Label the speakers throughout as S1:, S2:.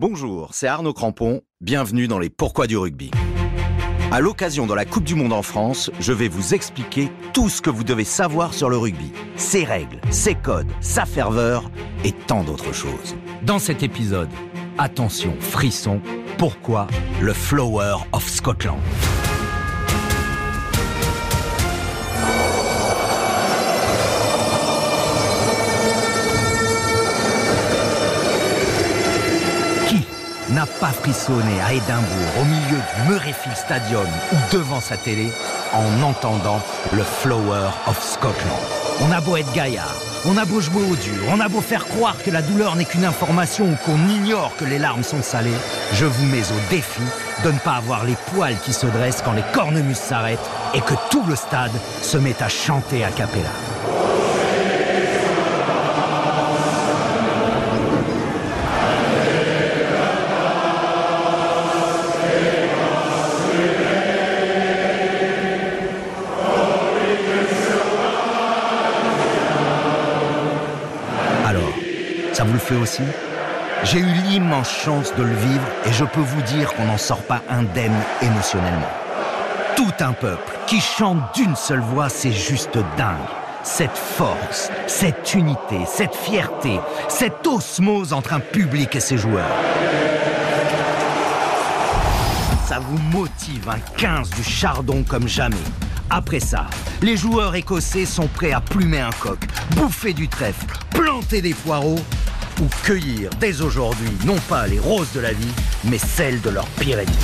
S1: Bonjour, c'est Arnaud Crampon, bienvenue dans les Pourquoi du rugby. À l'occasion de la Coupe du Monde en France, je vais vous expliquer tout ce que vous devez savoir sur le rugby, ses règles, ses codes, sa ferveur et tant d'autres choses. Dans cet épisode, attention, frisson, pourquoi le Flower of Scotland? Pas frissonné à Édimbourg au milieu du Murrayfield Stadium ou devant sa télé en entendant le Flower of Scotland On a beau être gaillard, on a beau jouer au dur, on a beau faire croire que la douleur n'est qu'une information ou qu'on ignore que les larmes sont salées, je vous mets au défi de ne pas avoir les poils qui se dressent quand les cornemuses s'arrêtent et que tout le stade se met à chanter à cappella. Aussi J'ai eu l'immense chance de le vivre et je peux vous dire qu'on n'en sort pas indemne émotionnellement. Tout un peuple qui chante d'une seule voix, c'est juste dingue. Cette force, cette unité, cette fierté, cette osmose entre un public et ses joueurs. Ça vous motive un 15 du chardon comme jamais. Après ça, les joueurs écossais sont prêts à plumer un coq, bouffer du trèfle, planter des poireaux ou cueillir dès aujourd'hui non pas les roses de la vie, mais celles de leur pire ennemi.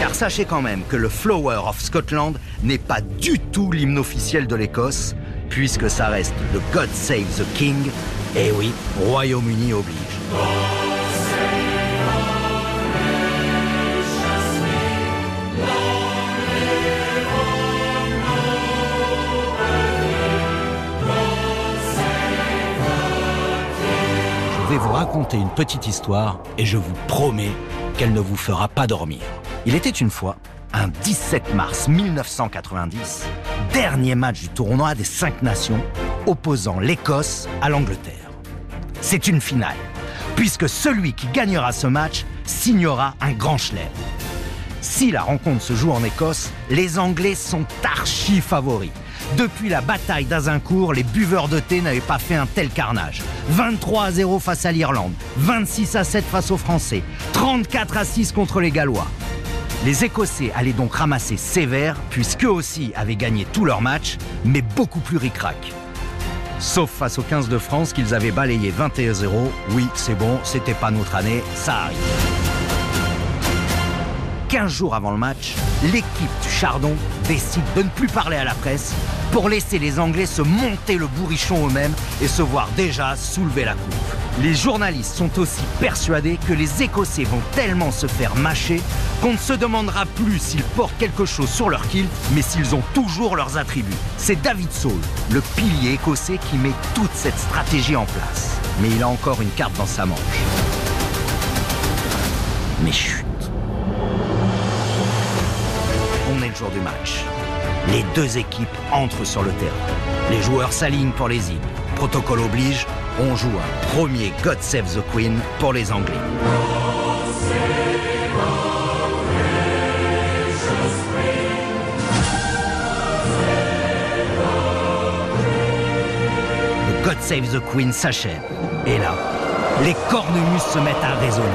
S1: Car sachez quand même que le Flower of Scotland n'est pas du tout l'hymne officiel de l'Écosse, puisque ça reste le God Save the King. Et oui, Royaume-Uni oblige. Une petite histoire et je vous promets qu'elle ne vous fera pas dormir. Il était une fois un 17 mars 1990, dernier match du tournoi des cinq nations opposant l'Écosse à l'Angleterre. C'est une finale, puisque celui qui gagnera ce match signera un grand chelem. Si la rencontre se joue en Écosse, les Anglais sont archi favoris. Depuis la bataille d'Azincourt, les buveurs de thé n'avaient pas fait un tel carnage. 23 à 0 face à l'Irlande, 26 à 7 face aux Français, 34 à 6 contre les Gallois. Les Écossais allaient donc ramasser sévère, puisqu'eux aussi avaient gagné tous leurs matchs, mais beaucoup plus ric-rac. Sauf face aux 15 de France qu'ils avaient balayé 21-0. Oui, c'est bon, c'était pas notre année, ça arrive. 15 jours avant le match, l'équipe du Chardon décide de ne plus parler à la presse pour laisser les Anglais se monter le bourrichon eux-mêmes et se voir déjà soulever la coupe. Les journalistes sont aussi persuadés que les Écossais vont tellement se faire mâcher qu'on ne se demandera plus s'ils portent quelque chose sur leur kilt, mais s'ils ont toujours leurs attributs. C'est David Saul, le pilier écossais, qui met toute cette stratégie en place. Mais il a encore une carte dans sa manche. Mais chut on est le jour du match. Les deux équipes entrent sur le terrain. Les joueurs s'alignent pour les hymnes. Protocole oblige, on joue un premier God Save the Queen pour les Anglais. Le God Save the Queen s'achève. Et là, les cornemuses se mettent à résonner.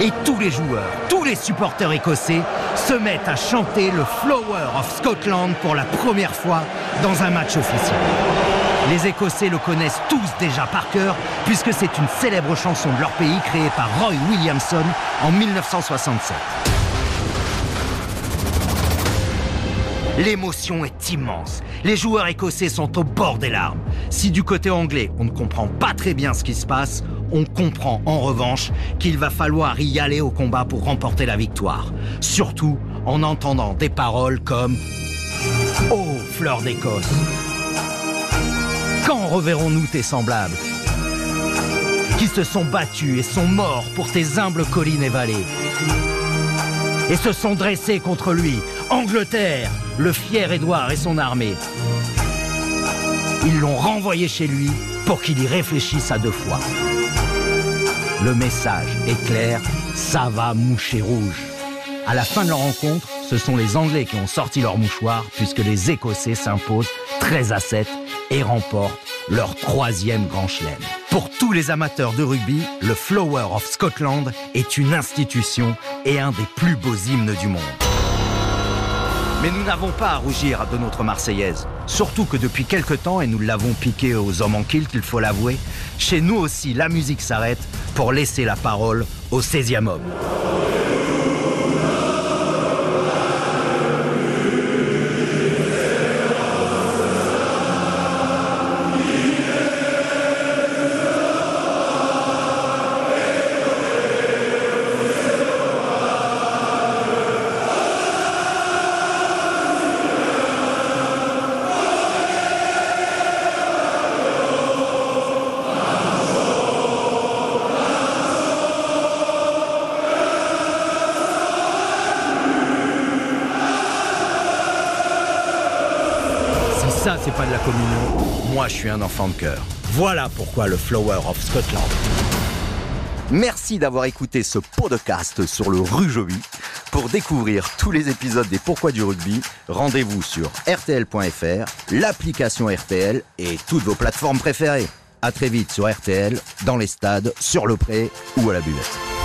S1: Et tous les joueurs, tous les supporters écossais se mettent à chanter le Flower of Scotland pour la première fois dans un match officiel. Les Écossais le connaissent tous déjà par cœur, puisque c'est une célèbre chanson de leur pays créée par Roy Williamson en 1967. L'émotion est immense. Les joueurs écossais sont au bord des larmes. Si du côté anglais, on ne comprend pas très bien ce qui se passe, on comprend en revanche qu'il va falloir y aller au combat pour remporter la victoire. Surtout en entendant des paroles comme Oh, fleur d'Écosse Quand reverrons-nous tes semblables qui se sont battus et sont morts pour tes humbles collines et vallées et se sont dressés contre lui, Angleterre, le fier Édouard et son armée. Ils l'ont renvoyé chez lui pour qu'il y réfléchisse à deux fois. Le message est clair, ça va moucher rouge. À la fin de leur rencontre, ce sont les Anglais qui ont sorti leur mouchoir puisque les Écossais s'imposent 13 à 7 et remportent leur troisième grand chelem. Pour tous les amateurs de rugby, le Flower of Scotland est une institution et un des plus beaux hymnes du monde. Mais nous n'avons pas à rougir de notre Marseillaise. Surtout que depuis quelque temps, et nous l'avons piqué aux hommes en kilt, il faut l'avouer, chez nous aussi la musique s'arrête pour laisser la parole au 16e homme. La communion. Moi, je suis un enfant de cœur. Voilà pourquoi le Flower of Scotland. Merci d'avoir écouté ce podcast sur le Rujovi. Pour découvrir tous les épisodes des Pourquoi du rugby, rendez-vous sur rtl.fr, l'application RTL et toutes vos plateformes préférées. À très vite sur RTL, dans les stades, sur le pré ou à la buvette.